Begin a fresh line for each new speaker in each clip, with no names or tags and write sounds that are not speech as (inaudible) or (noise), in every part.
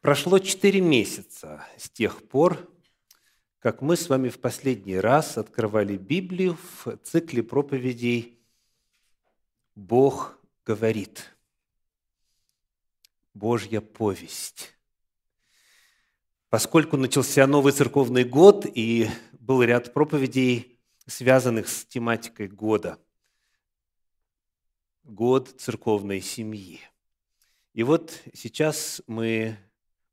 Прошло четыре месяца с тех пор, как мы с вами в последний раз открывали Библию в цикле проповедей «Бог говорит». Божья повесть. Поскольку начался новый церковный год и был ряд проповедей, связанных с тематикой года. Год церковной семьи. И вот сейчас мы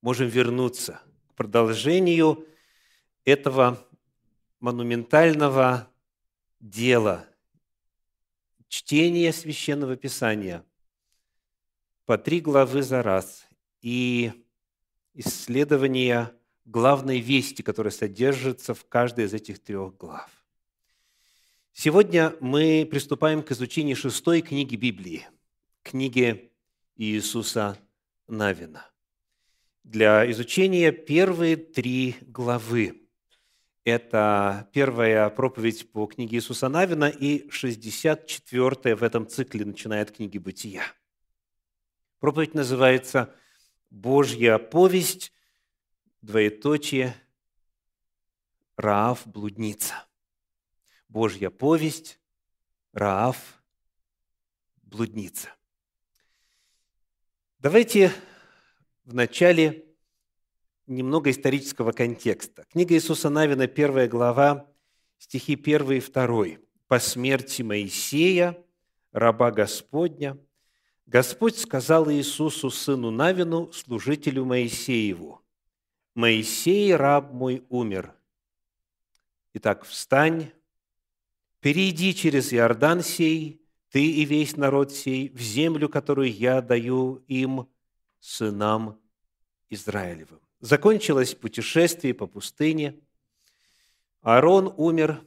можем вернуться к продолжению этого монументального дела чтения священного писания по три главы за раз и исследования главной вести, которая содержится в каждой из этих трех глав. Сегодня мы приступаем к изучению шестой книги Библии, книги Иисуса Навина для изучения первые три главы. Это первая проповедь по книге Иисуса Навина и 64-я в этом цикле начинает книги «Бытия». Проповедь называется «Божья повесть», двоеточие, Раав – блудница. Божья повесть, Раав – блудница. Давайте Вначале немного исторического контекста. Книга Иисуса Навина, первая глава, стихи 1 и 2. «По смерти Моисея, раба Господня, Господь сказал Иисусу, сыну Навину, служителю Моисееву, «Моисей, раб мой, умер. Итак, встань, перейди через Иордан сей, ты и весь народ сей, в землю, которую я даю им, сынам Израилевым. Закончилось путешествие по пустыне. Аарон умер,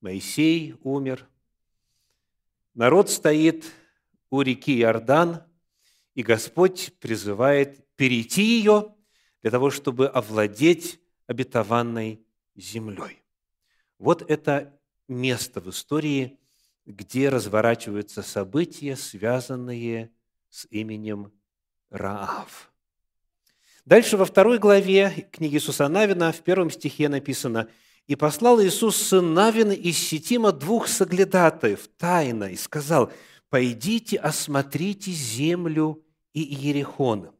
Моисей умер. Народ стоит у реки Иордан, и Господь призывает перейти ее для того, чтобы овладеть обетованной землей. Вот это место в истории, где разворачиваются события, связанные с именем Раав. Дальше во второй главе книги Иисуса Навина в первом стихе написано «И послал Иисус сын Навин из Сетима двух соглядатаев тайно и сказал, «Пойдите, осмотрите землю и Иерихон».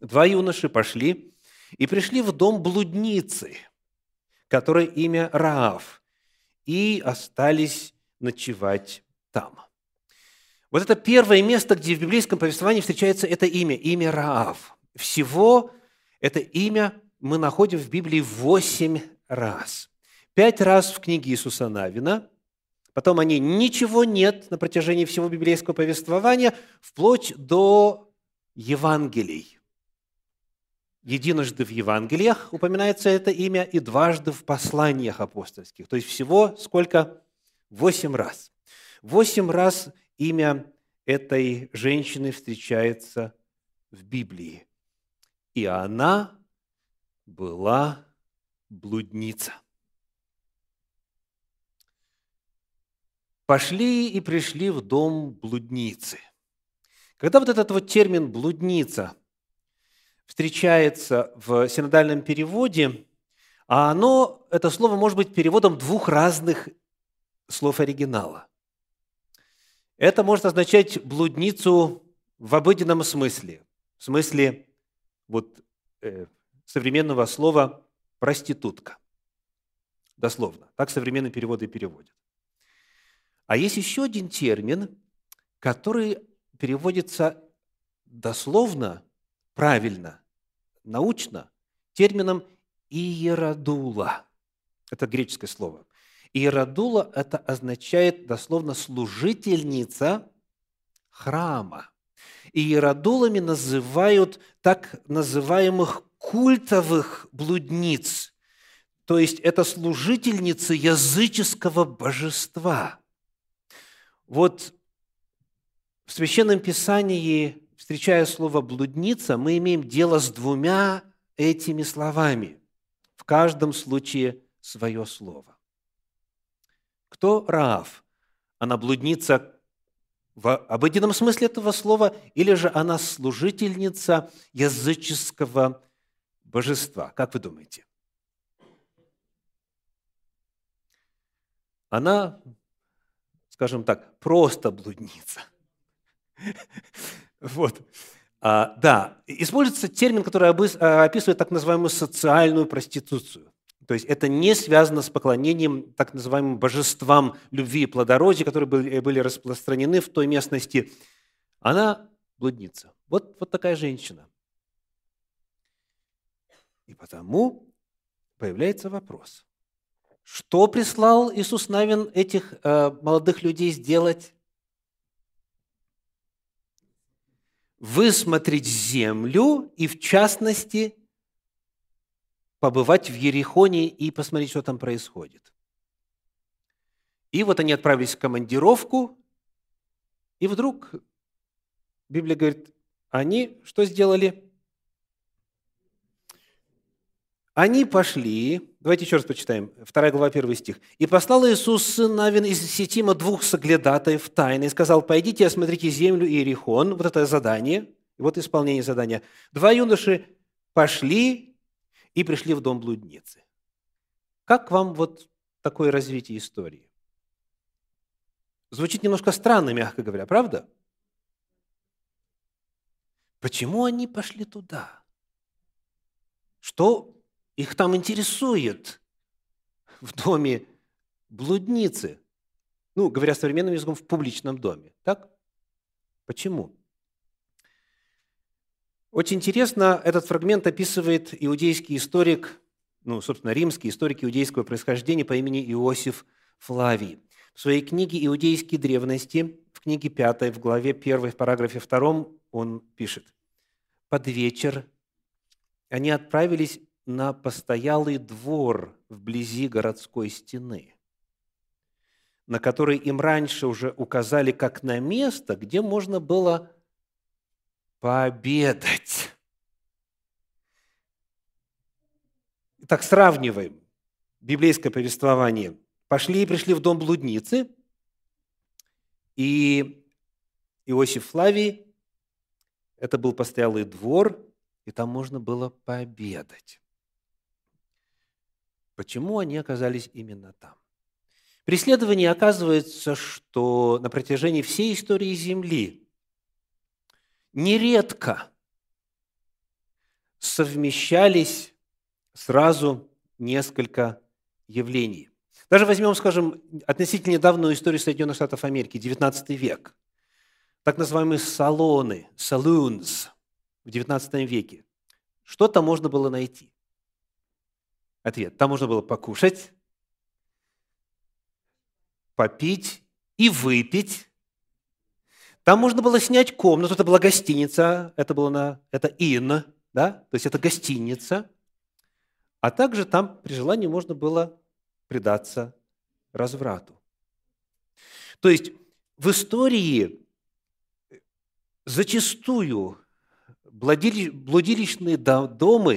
Два юноши пошли и пришли в дом блудницы, которой имя Раав, и остались ночевать там. Вот это первое место, где в библейском повествовании встречается это имя, имя Раав. Всего это имя мы находим в Библии восемь раз. Пять раз в книге Иисуса Навина, потом о ней ничего нет на протяжении всего библейского повествования, вплоть до Евангелий. Единожды в Евангелиях упоминается это имя и дважды в посланиях апостольских. То есть всего сколько? Восемь раз. Восемь раз имя этой женщины встречается в Библии. И она была блудница. Пошли и пришли в дом блудницы. Когда вот этот вот термин «блудница» встречается в синодальном переводе, а оно, это слово может быть переводом двух разных слов оригинала. Это может означать блудницу в обыденном смысле, в смысле вот э, современного слова проститутка. Дословно. Так современные переводы переводят. А есть еще один термин, который переводится дословно, правильно, научно, термином иеродула. Это греческое слово. Иеродула – это означает дословно служительница храма. Иеродулами называют так называемых культовых блудниц, то есть это служительницы языческого божества. Вот в Священном Писании, встречая слово «блудница», мы имеем дело с двумя этими словами. В каждом случае свое слово. Кто Раав? Она блудница в обыденном смысле этого слова, или же она служительница языческого божества? Как вы думаете? Она, скажем так, просто блудница. (laughs) Вот. А, да, используется термин, который описывает так называемую социальную проституцию. То есть это не связано с поклонением так называемым божествам любви и плодородия, которые были, были распространены в той местности. Она блудница. Вот, вот такая женщина. И потому появляется вопрос. Что прислал Иисус Навин этих э, молодых людей сделать? Высмотреть землю и, в частности, побывать в Ерехоне и посмотреть, что там происходит. И вот они отправились в командировку, и вдруг Библия говорит, они что сделали? Они пошли, давайте еще раз почитаем, 2 глава, 1 стих. «И послал Иисус, сын Навин, из Сетима двух соглядатаев тайны, и сказал, пойдите, осмотрите землю Иерихон». Вот это задание, вот исполнение задания. Два юноши пошли и пришли в дом блудницы. Как вам вот такое развитие истории? Звучит немножко странно, мягко говоря, правда? Почему они пошли туда? Что их там интересует в доме блудницы? Ну, говоря современным языком, в публичном доме. Так? Почему? Очень интересно, этот фрагмент описывает иудейский историк, ну, собственно, римский историк иудейского происхождения по имени Иосиф Флавий. В своей книге «Иудейские древности», в книге 5, в главе 1, в параграфе 2, он пишет, «Под вечер они отправились на постоялый двор вблизи городской стены, на который им раньше уже указали как на место, где можно было пообедать. Итак, сравниваем библейское повествование. Пошли и пришли в дом блудницы, и Иосиф Флавий, это был постоялый двор, и там можно было пообедать. Почему они оказались именно там? При исследовании оказывается, что на протяжении всей истории Земли нередко совмещались сразу несколько явлений. Даже возьмем, скажем, относительно недавнюю историю Соединенных Штатов Америки, XIX век. Так называемые салоны, saloons в XIX веке. Что там можно было найти? Ответ. Там можно было покушать, попить и выпить там можно было снять комнату, это была гостиница, это было на, это inn, да, то есть это гостиница. А также там при желании можно было предаться разврату. То есть в истории зачастую блудилищные дома,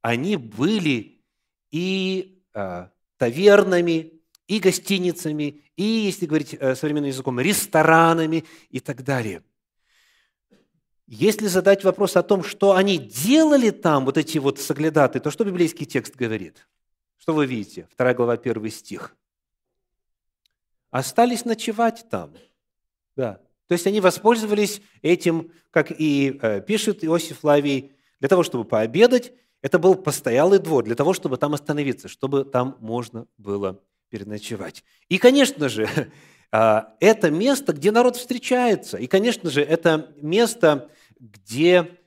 они были и а, тавернами, и гостиницами, и, если говорить э, современным языком, ресторанами и так далее. Если задать вопрос о том, что они делали там, вот эти вот соглядаты, то что библейский текст говорит? Что вы видите? Вторая глава, первый стих. Остались ночевать там. Да. То есть они воспользовались этим, как и э, пишет Иосиф Лавий, для того, чтобы пообедать. Это был постоялый двор, для того, чтобы там остановиться, чтобы там можно было переночевать. И, конечно же, (laughs) а, это место, где народ встречается. И, конечно же, это место, где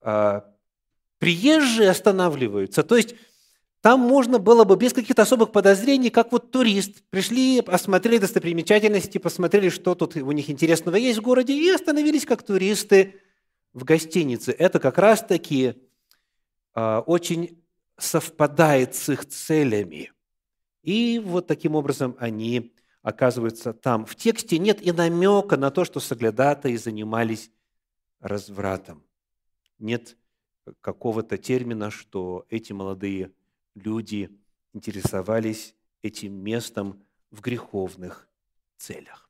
а, приезжие останавливаются. То есть там можно было бы без каких-то особых подозрений, как вот турист, пришли, осмотрели достопримечательности, посмотрели, что тут у них интересного есть в городе, и остановились как туристы в гостинице. Это как раз-таки а, очень совпадает с их целями – и вот таким образом они оказываются там. В тексте нет и намека на то, что соглядатые занимались развратом. Нет какого-то термина, что эти молодые люди интересовались этим местом в греховных целях.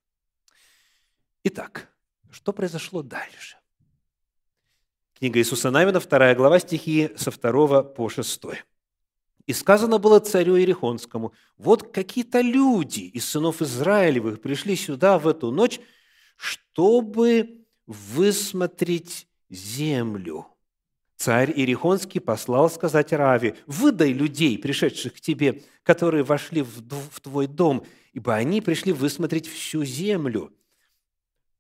Итак, что произошло дальше? Книга Иисуса Навина, 2 глава, стихи со 2 по 6. «И сказано было царю Иерихонскому, вот какие-то люди из сынов Израилевых пришли сюда в эту ночь, чтобы высмотреть землю. Царь Иерихонский послал сказать Раве, «Выдай людей, пришедших к тебе, которые вошли в твой дом, ибо они пришли высмотреть всю землю».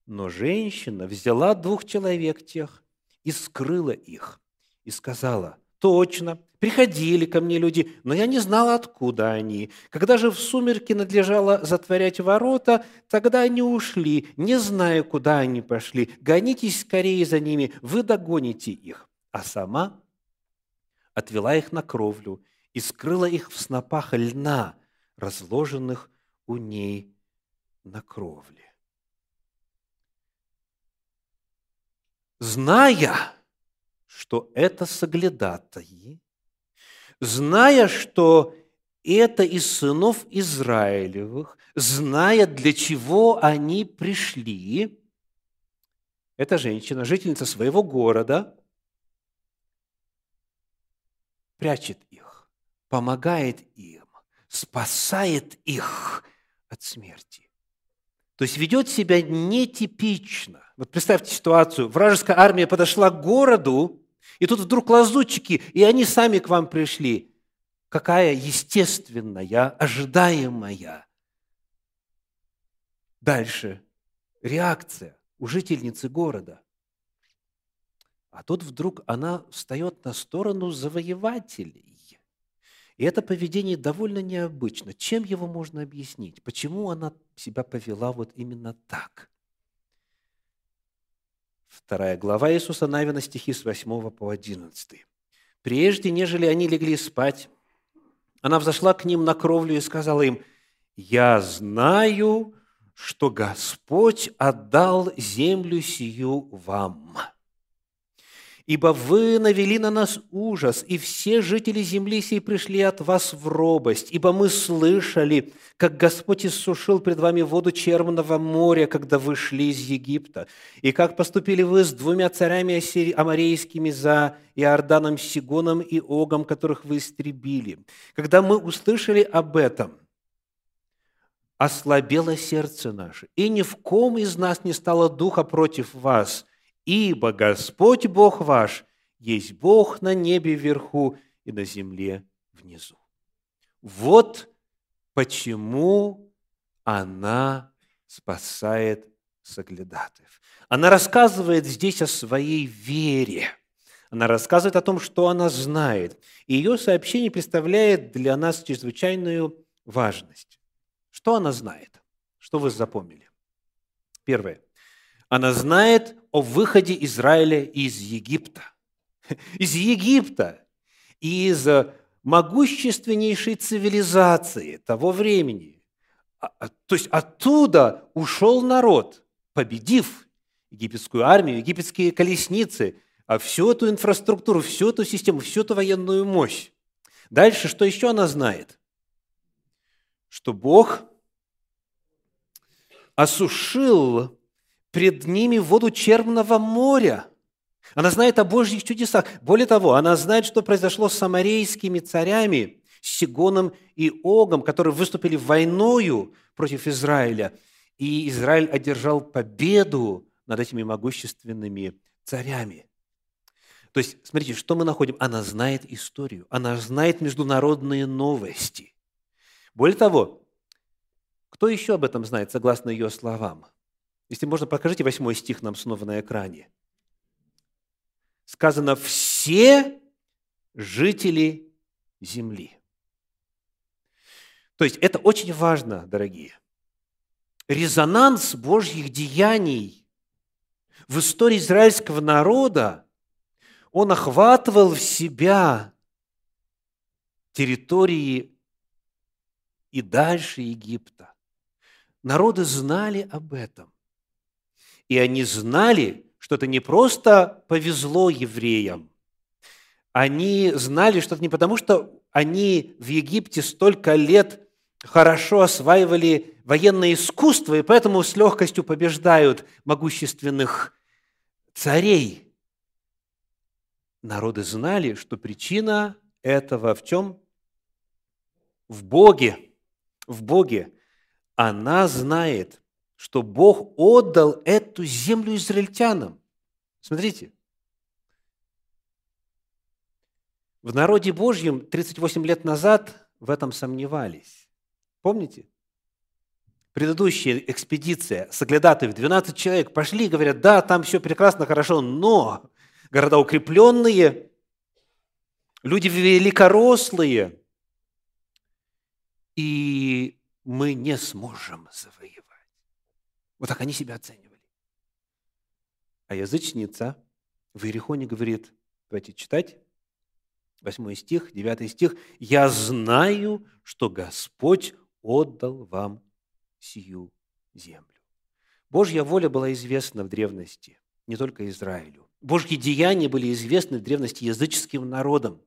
Но женщина взяла двух человек тех и скрыла их, и сказала, «Точно, приходили ко мне люди, но я не знала, откуда они. Когда же в сумерки надлежало затворять ворота, тогда они ушли, не зная, куда они пошли. Гонитесь скорее за ними, вы догоните их». А сама отвела их на кровлю и скрыла их в снопах льна, разложенных у ней на кровле. зная, что это соглядатаи, зная, что это из сынов Израилевых, зная, для чего они пришли, эта женщина, жительница своего города, прячет их, помогает им, спасает их от смерти. То есть ведет себя нетипично. Вот представьте ситуацию. Вражеская армия подошла к городу, и тут вдруг лазутчики, и они сами к вам пришли. Какая естественная, ожидаемая. Дальше. Реакция у жительницы города. А тут вдруг она встает на сторону завоевателей. И это поведение довольно необычно. Чем его можно объяснить? Почему она себя повела вот именно так? Вторая глава Иисуса Навина, стихи с 8 по 11. «Прежде, нежели они легли спать, она взошла к ним на кровлю и сказала им, «Я знаю, что Господь отдал землю сию вам» Ибо вы навели на нас ужас, и все жители земли сей пришли от вас в робость, ибо мы слышали, как Господь иссушил пред вами воду Черного моря, когда вы шли из Египта, и как поступили вы с двумя царями амарейскими за Иорданом Сигоном и Огом, которых вы истребили. Когда мы услышали об этом, ослабело сердце наше, и ни в ком из нас не стало духа против вас – ибо Господь Бог ваш есть Бог на небе вверху и на земле внизу. Вот почему она спасает соглядатаев. Она рассказывает здесь о своей вере. Она рассказывает о том, что она знает. И ее сообщение представляет для нас чрезвычайную важность. Что она знает? Что вы запомнили? Первое. Она знает о выходе Израиля из Египта. Из Египта, из могущественнейшей цивилизации того времени. А, а, то есть оттуда ушел народ, победив египетскую армию, египетские колесницы, а всю эту инфраструктуру, всю эту систему, всю эту военную мощь. Дальше, что еще она знает? Что Бог осушил пред ними воду Черного моря. Она знает о Божьих чудесах. Более того, она знает, что произошло с самарейскими царями, Сигоном и Огом, которые выступили войною против Израиля. И Израиль одержал победу над этими могущественными царями. То есть, смотрите, что мы находим? Она знает историю, она знает международные новости. Более того, кто еще об этом знает, согласно ее словам? Если можно, покажите восьмой стих нам снова на экране. Сказано «все жители земли». То есть это очень важно, дорогие. Резонанс Божьих деяний в истории израильского народа, он охватывал в себя территории и дальше Египта. Народы знали об этом. И они знали, что это не просто повезло евреям. Они знали, что это не потому, что они в Египте столько лет хорошо осваивали военное искусство, и поэтому с легкостью побеждают могущественных царей. Народы знали, что причина этого в чем? В Боге. В Боге. Она знает, что Бог отдал эту землю израильтянам. Смотрите. В народе Божьем 38 лет назад в этом сомневались. Помните? Предыдущая экспедиция, соглядатые, 12 человек пошли, говорят, да, там все прекрасно, хорошо, но города укрепленные, люди великорослые, и мы не сможем завоевать. Вот так они себя оценивали. А язычница в Иерихоне говорит, давайте читать, 8 стих, 9 стих, «Я знаю, что Господь отдал вам сию землю». Божья воля была известна в древности, не только Израилю. Божьи деяния были известны в древности языческим народам.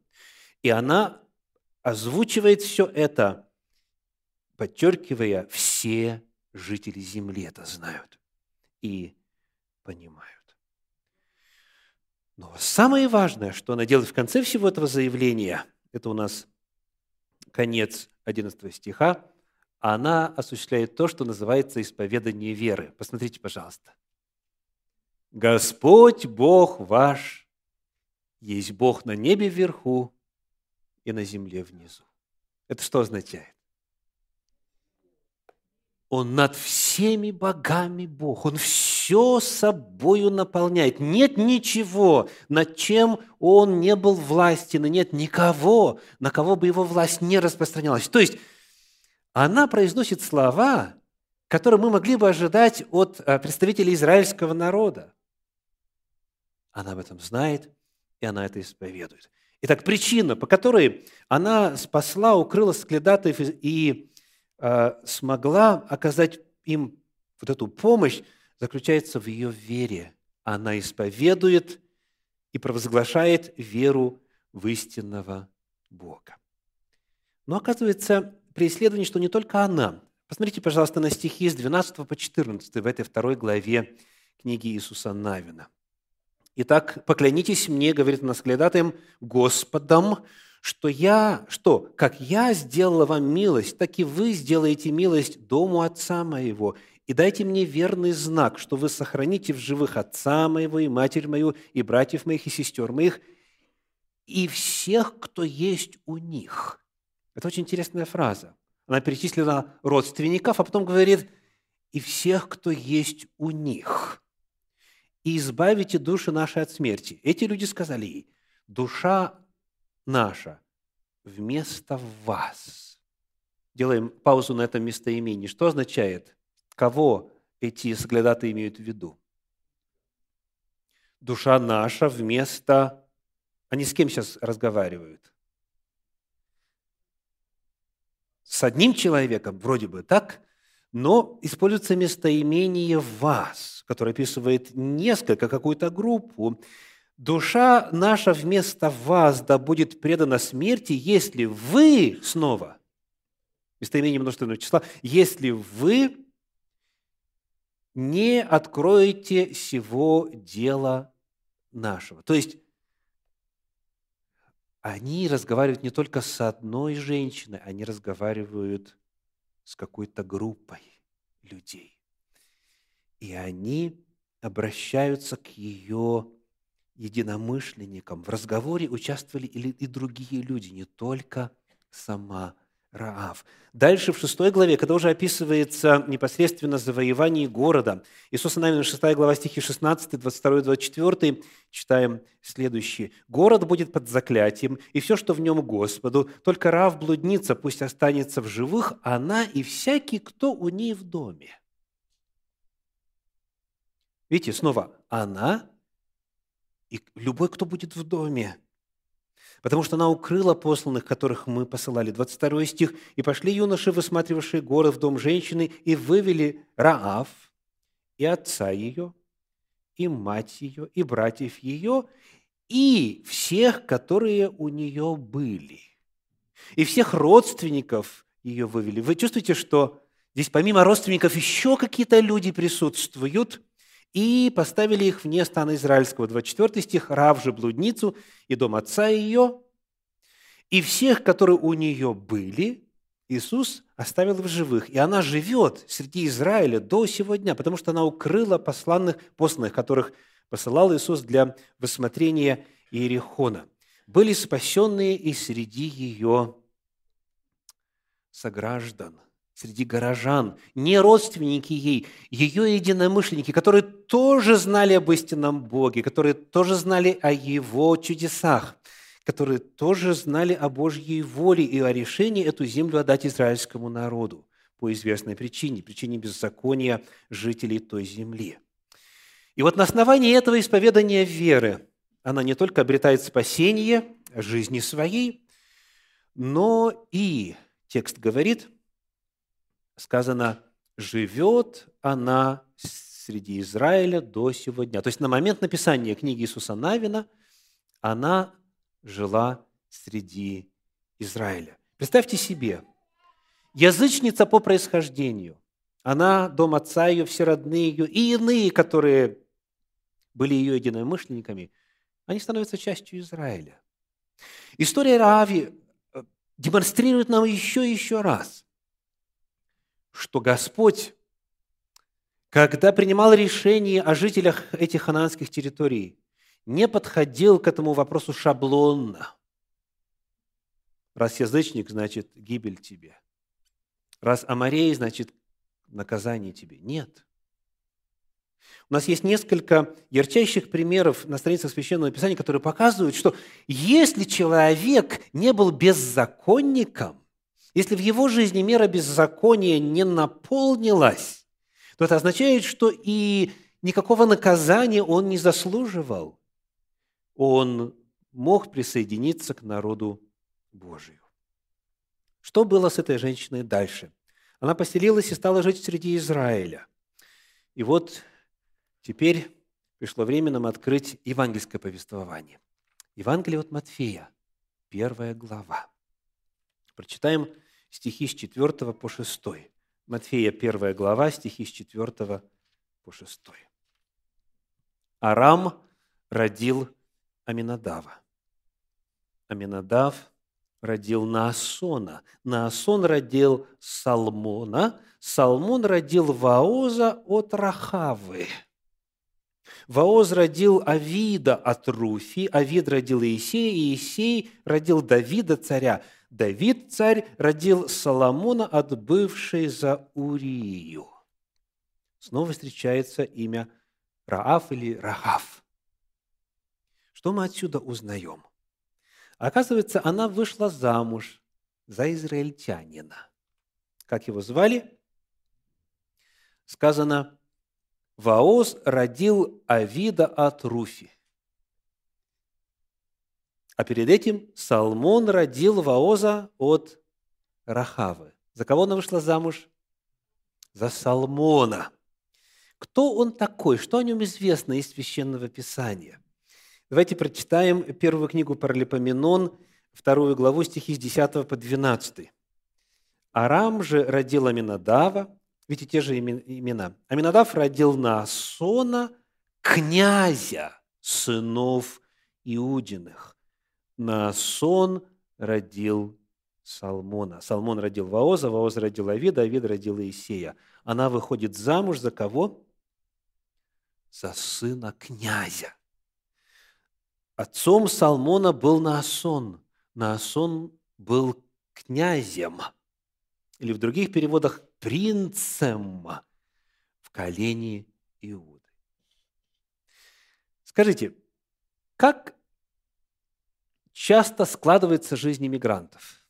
И она озвучивает все это, подчеркивая, все жители земли это знают и понимают. Но самое важное, что она делает в конце всего этого заявления, это у нас конец 11 стиха, она осуществляет то, что называется исповедание веры. Посмотрите, пожалуйста. Господь Бог ваш есть Бог на небе вверху и на земле внизу. Это что означает? Он над всеми богами Бог. Он все собою наполняет. Нет ничего, над чем Он не был властен, и нет никого, на кого бы Его власть не распространялась. То есть, она произносит слова, которые мы могли бы ожидать от э, представителей израильского народа. Она об этом знает, и она это исповедует. Итак, причина, по которой она спасла, укрыла скледатов и смогла оказать им вот эту помощь, заключается в ее вере. Она исповедует и провозглашает веру в истинного Бога. Но оказывается, при исследовании, что не только она. Посмотрите, пожалуйста, на стихи с 12 по 14 в этой второй главе книги Иисуса Навина. Итак, поклянитесь мне, говорит наследатым, Господом, что я, что, как я сделала вам милость, так и вы сделаете милость дому отца моего, и дайте мне верный знак, что вы сохраните в живых отца моего и матерь мою, и братьев моих, и сестер моих, и всех, кто есть у них». Это очень интересная фраза. Она перечислила родственников, а потом говорит, «и всех, кто есть у них» и избавите души наши от смерти. Эти люди сказали ей, душа наша вместо вас. Делаем паузу на этом местоимении. Что означает? Кого эти соглядаты имеют в виду? Душа наша вместо... Они с кем сейчас разговаривают? С одним человеком, вроде бы так, но используется местоимение «вас», которое описывает несколько, какую-то группу. «Душа наша вместо вас да будет предана смерти, если вы» снова, местоимение множественного числа, «если вы не откроете сего дела нашего». То есть, они разговаривают не только с одной женщиной, они разговаривают с какой-то группой людей. И они обращаются к ее единомышленникам. В разговоре участвовали и другие люди, не только сама Раав. Дальше в шестой главе, когда уже описывается непосредственно завоевание города, Иисус Навин, 6 глава, стихи 16, 22, 24, читаем следующее. «Город будет под заклятием, и все, что в нем Господу, только Раав блудница пусть останется в живых, она и всякий, кто у ней в доме». Видите, снова она и любой, кто будет в доме – потому что она укрыла посланных, которых мы посылали. 22 стих. «И пошли юноши, высматривавшие город в дом женщины, и вывели Раав, и отца ее, и мать ее, и братьев ее, и всех, которые у нее были. И всех родственников ее вывели». Вы чувствуете, что Здесь помимо родственников еще какие-то люди присутствуют, и поставили их вне стана израильского. 24 стих. Рав же блудницу и дом отца ее, и всех, которые у нее были, Иисус оставил в живых. И она живет среди Израиля до сего дня, потому что она укрыла посланных, посланных, которых посылал Иисус для высмотрения Иерихона. Были спасенные и среди ее сограждан, среди горожан, не родственники ей, ее единомышленники, которые тоже знали об истинном Боге, которые тоже знали о Его чудесах, которые тоже знали о Божьей воле и о решении эту землю отдать израильскому народу по известной причине, причине беззакония жителей той земли. И вот на основании этого исповедания веры она не только обретает спасение жизни своей, но и, текст говорит, сказано, живет она среди Израиля до сего дня. То есть на момент написания книги Иисуса Навина она жила среди Израиля. Представьте себе, язычница по происхождению, она, дом отца ее, все родные ее и иные, которые были ее единомышленниками, они становятся частью Израиля. История Раави э, демонстрирует нам еще и еще раз, что Господь, когда принимал решение о жителях этих хананских территорий, не подходил к этому вопросу шаблонно. Раз язычник, значит, гибель тебе. Раз амарей, значит, наказание тебе. Нет. У нас есть несколько ярчайших примеров на страницах Священного Писания, которые показывают, что если человек не был беззаконником, если в его жизни мера беззакония не наполнилась, то это означает, что и никакого наказания он не заслуживал он мог присоединиться к народу Божию. Что было с этой женщиной дальше? Она поселилась и стала жить среди Израиля. И вот теперь пришло время нам открыть евангельское повествование. Евангелие от Матфея, первая глава. Прочитаем стихи с 4 по 6. Матфея, первая глава, стихи с 4 по 6. Арам родил Аминадава. Аминадав родил Наасона. Наасон родил Салмона. Салмон родил Ваоза от Рахавы. Ваоз родил Авида от Руфи, Авид родил Иисея, и Иисей родил Давида царя. Давид царь родил Соломона от бывшей за Урию. Снова встречается имя Раав или Рахав. Что мы отсюда узнаем? Оказывается, она вышла замуж за израильтянина. Как его звали? Сказано, Ваоз родил Авида от Руфи. А перед этим Салмон родил Ваоза от Рахавы. За кого она вышла замуж? За Салмона. Кто он такой? Что о нем известно из Священного Писания? Давайте прочитаем первую книгу Паралипоменон, вторую главу, стихи с 10 по 12. Арам же родил Аминадава, видите, те же имена. Аминадав родил Наасона, князя сынов Иудиных. Наасон родил Салмона. Салмон родил Ваоза, Ваоз родил Авида, Авид родил Иисея. Она выходит замуж за кого? За сына князя. Отцом Салмона был Наасон. Наасон был князем, или в других переводах принцем в колене Иуды. Скажите, как часто складывается жизнь иммигрантов?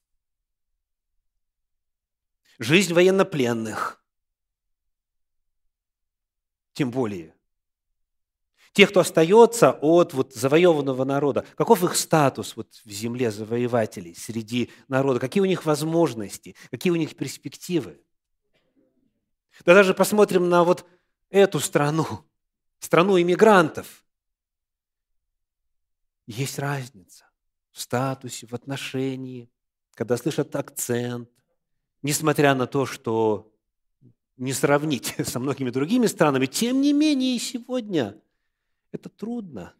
Жизнь военнопленных, тем более – Тех, кто остается от вот завоеванного народа, каков их статус вот в земле завоевателей среди народа, какие у них возможности, какие у них перспективы. Да даже посмотрим на вот эту страну, страну иммигрантов. Есть разница в статусе, в отношении, когда слышат акцент, несмотря на то, что не сравнить (laughs) со многими другими странами. Тем не менее, и сегодня это трудно.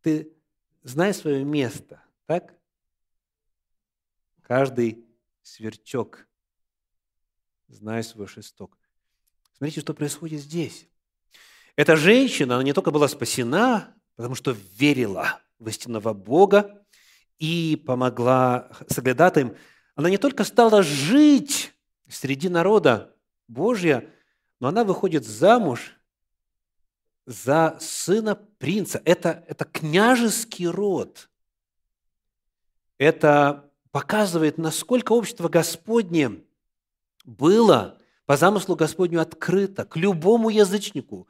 Ты знаешь свое место, так? Каждый сверчок знает свой шесток. Смотрите, что происходит здесь. Эта женщина, она не только была спасена, потому что верила в истинного Бога и помогла соглядатаем, она не только стала жить среди народа Божья, но она выходит замуж за сына принца. Это, это княжеский род. Это показывает, насколько общество Господне было по замыслу Господню открыто к любому язычнику,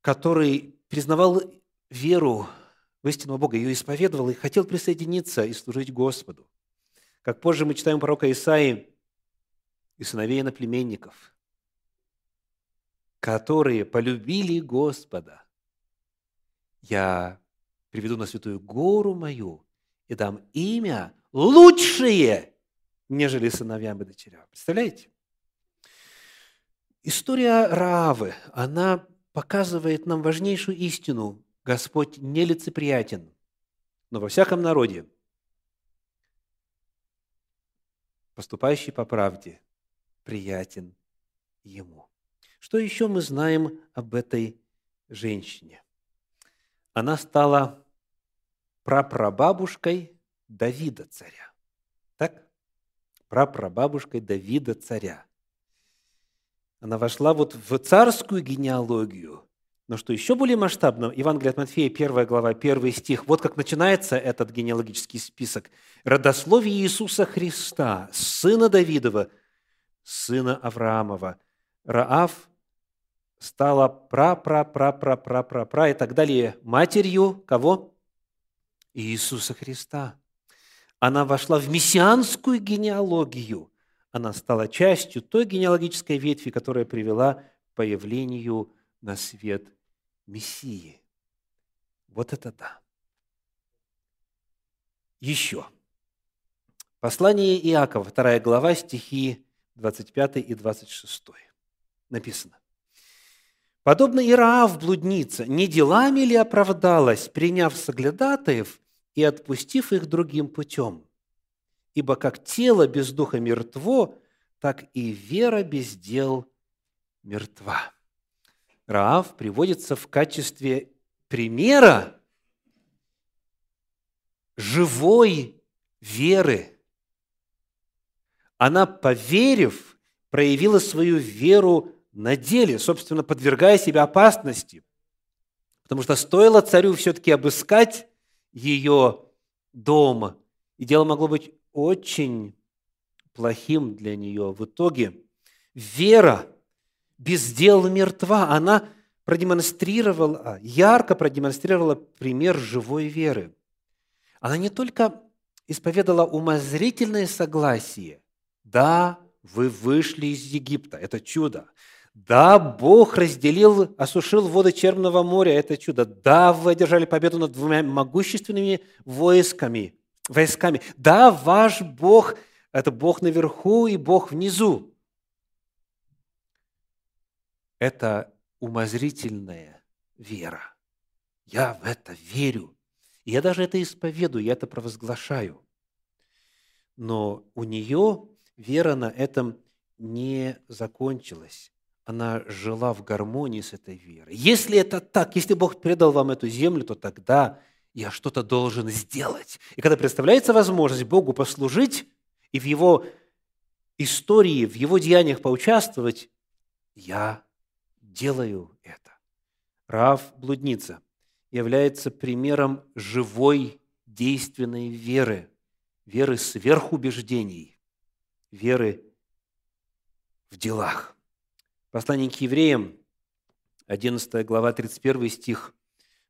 который признавал веру в истинного Бога, ее исповедовал и хотел присоединиться и служить Господу. Как позже мы читаем пророка Исаии и сыновей иноплеменников, которые полюбили Господа. Я приведу на святую гору мою и дам имя лучшее, нежели сыновьям и дочерям. Представляете? История Равы, она показывает нам важнейшую истину. Господь нелицеприятен, но во всяком народе, поступающий по правде, приятен Ему. Что еще мы знаем об этой женщине? Она стала прапрабабушкой Давида царя. Так? Прапрабабушкой Давида царя. Она вошла вот в царскую генеалогию. Но что еще более масштабно, Евангелие от Матфея, 1 глава, 1 стих, вот как начинается этот генеалогический список. «Родословие Иисуса Христа, сына Давидова, сына Авраамова. Раав стала пра-пра-пра-пра-пра-пра-пра и так далее матерью кого? Иисуса Христа. Она вошла в мессианскую генеалогию. Она стала частью той генеалогической ветви, которая привела к появлению на свет Мессии. Вот это да. Еще. Послание Иакова, вторая глава, стихи 25 и 26. Написано. Подобно Ираав блудница, не делами ли оправдалась, приняв соглядатаев и отпустив их другим путем? Ибо как тело без духа мертво, так и вера без дел мертва. Раав приводится в качестве примера живой веры – она, поверив, проявила свою веру на деле, собственно, подвергая себя опасности. Потому что стоило царю все-таки обыскать ее дом, и дело могло быть очень плохим для нее. В итоге вера без дел мертва. Она продемонстрировала, ярко продемонстрировала пример живой веры. Она не только исповедала умозрительное согласие, да, вы вышли из Египта, это чудо. Да, Бог разделил, осушил воды Черного моря, это чудо. Да, вы одержали победу над двумя могущественными войсками, войсками. Да, ваш Бог – это Бог наверху и Бог внизу. Это умозрительная вера. Я в это верю. И я даже это исповедую, я это провозглашаю. Но у нее вера на этом не закончилась. Она жила в гармонии с этой верой. Если это так, если Бог предал вам эту землю, то тогда я что-то должен сделать. И когда представляется возможность Богу послужить и в Его истории, в Его деяниях поучаствовать, я делаю это. Рав блудница является примером живой действенной веры, веры сверхубеждений, веры в делах. Послание к евреям, 11 глава, 31 стих,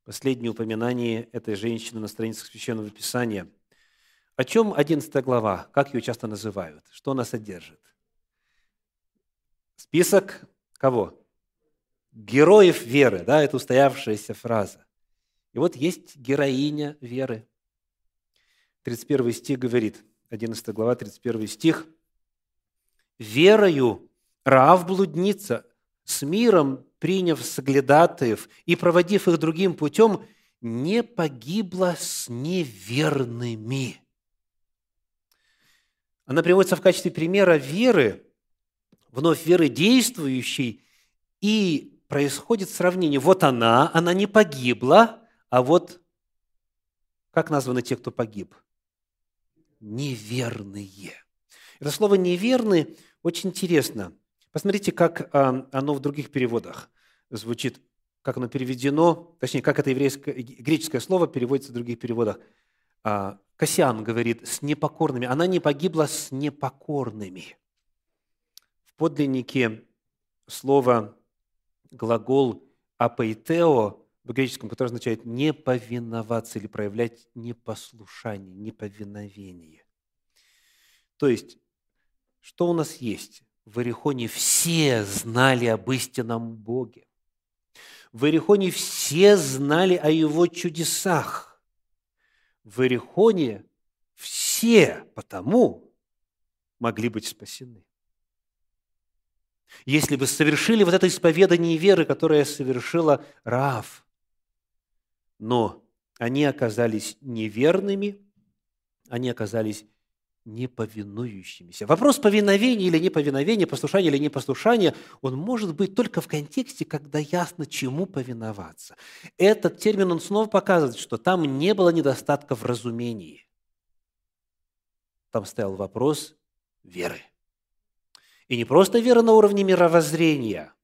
последнее упоминание этой женщины на страницах Священного Писания. О чем 11 глава? Как ее часто называют? Что она содержит? Список кого? Героев веры, да, это устоявшаяся фраза. И вот есть героиня веры. 31 стих говорит, 11 глава, 31 стих – верою Раав блудница, с миром приняв соглядатаев и проводив их другим путем, не погибла с неверными. Она приводится в качестве примера веры, вновь веры действующей, и происходит сравнение. Вот она, она не погибла, а вот как названы те, кто погиб? Неверные. Это слово «неверный» очень интересно. Посмотрите, как а, оно в других переводах звучит, как оно переведено, точнее, как это еврейское, греческое слово переводится в других переводах. А, Кассиан говорит «с непокорными». Она не погибла с непокорными. В подлиннике слово, глагол «апейтео» в греческом, который означает «не повиноваться» или проявлять непослушание, неповиновение. То есть, что у нас есть? В Иерихоне все знали об истинном Боге. В Иерихоне все знали о Его чудесах. В Иерихоне все потому могли быть спасены. Если бы совершили вот это исповедание веры, которое совершила Раав – но они оказались неверными, они оказались неповинующимися. Вопрос повиновения или неповиновения, послушания или непослушания, он может быть только в контексте, когда ясно, чему повиноваться. Этот термин, он снова показывает, что там не было недостатка в разумении. Там стоял вопрос веры. И не просто вера на уровне мировоззрения,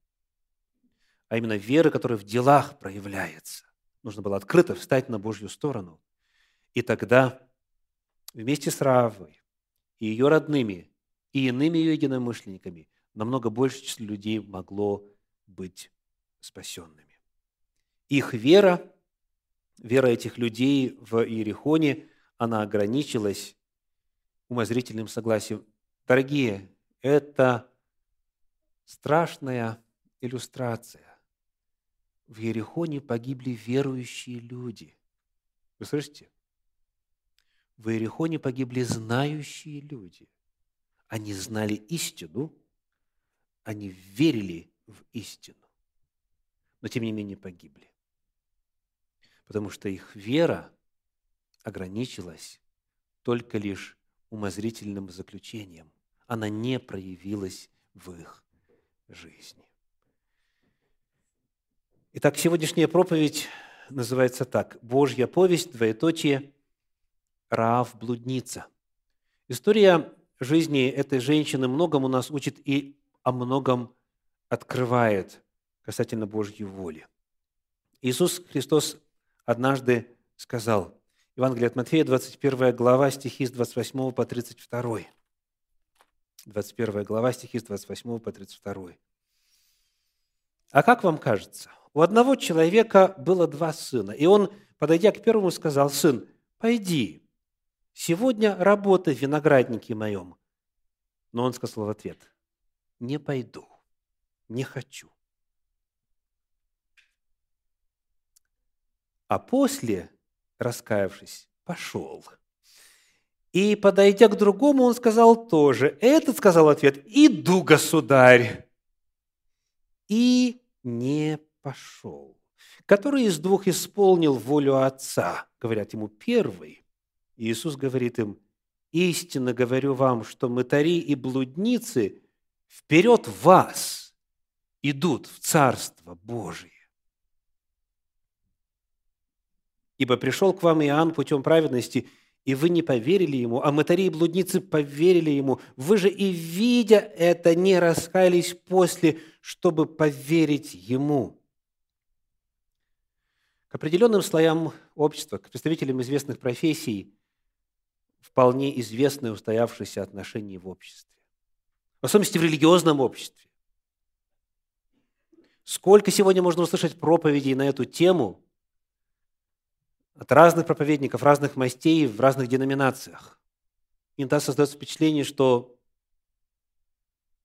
а именно веры, которая в делах проявляется. Нужно было открыто встать на Божью сторону. И тогда вместе с Равой и ее родными, и иными ее единомышленниками намного больше число людей могло быть спасенными. Их вера, вера этих людей в Иерихоне, она ограничилась умозрительным согласием. Дорогие, это страшная иллюстрация в Иерихоне погибли верующие люди. Вы слышите? В Иерихоне погибли знающие люди. Они знали истину, они верили в истину, но тем не менее погибли. Потому что их вера ограничилась только лишь умозрительным заключением. Она не проявилась в их жизни. Итак, сегодняшняя проповедь называется так. Божья повесть, двоеточие, Раав блудница. История жизни этой женщины многому нас учит и о многом открывает касательно Божьей воли. Иисус Христос однажды сказал, Евангелие от Матфея, 21 глава, стихи с 28 по 32. 21 глава, стихи с 28 по 32. «А как вам кажется, у одного человека было два сына, и он, подойдя к первому, сказал, «Сын, пойди, сегодня работай в винограднике моем». Но он сказал в ответ, «Не пойду, не хочу». А после, раскаявшись, пошел. И, подойдя к другому, он сказал тоже. Этот сказал ответ, «Иду, государь». И не пошел. Который из двух исполнил волю Отца? Говорят ему, первый. Иисус говорит им, истинно говорю вам, что мытари и блудницы вперед вас идут в Царство Божие. Ибо пришел к вам Иоанн путем праведности, и вы не поверили ему, а мытари и блудницы поверили ему. Вы же и, видя это, не раскаялись после, чтобы поверить ему к определенным слоям общества, к представителям известных профессий, вполне известные устоявшиеся отношения в обществе. В особенности в религиозном обществе. Сколько сегодня можно услышать проповедей на эту тему от разных проповедников, разных мастей, в разных деноминациях. Иногда создается впечатление, что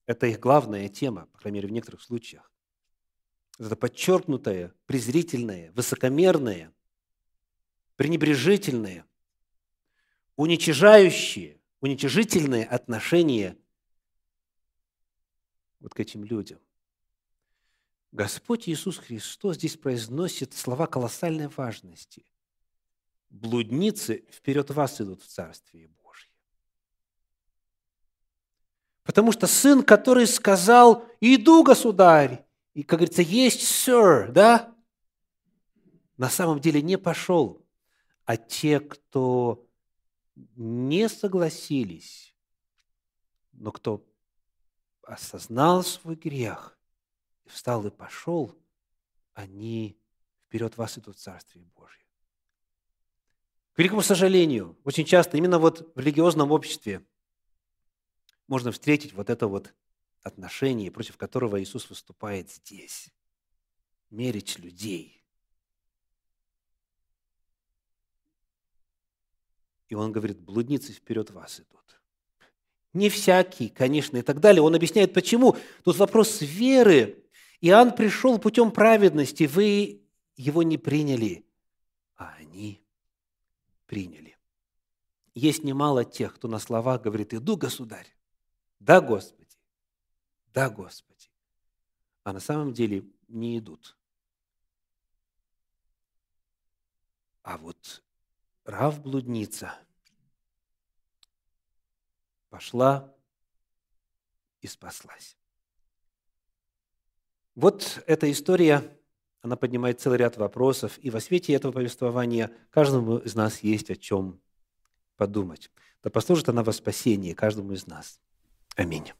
это их главная тема, по крайней мере, в некоторых случаях это подчеркнутое, презрительное, высокомерное, пренебрежительное, уничижающее, уничижительное отношение вот к этим людям. Господь Иисус Христос здесь произносит слова колоссальной важности. Блудницы вперед вас идут в Царствие Божье. Потому что сын, который сказал, иду, государь, и, как говорится, есть, sir, да, на самом деле не пошел, а те, кто не согласились, но кто осознал свой грех, встал и пошел, они вперед вас идут в Царствие Божье. К великому сожалению, очень часто именно вот в религиозном обществе можно встретить вот это вот отношение, против которого Иисус выступает здесь. Мерить людей. И он говорит, блудницы вперед вас идут. Не всякий, конечно, и так далее. Он объясняет, почему. Тут вопрос веры. Иоанн пришел путем праведности, вы его не приняли, а они приняли. Есть немало тех, кто на словах говорит, иду, государь. Да, Господи. Да, Господи. А на самом деле не идут. А вот Рав-блудница пошла и спаслась. Вот эта история, она поднимает целый ряд вопросов, и во свете этого повествования каждому из нас есть о чем подумать. Да послужит она во спасение каждому из нас. Аминь.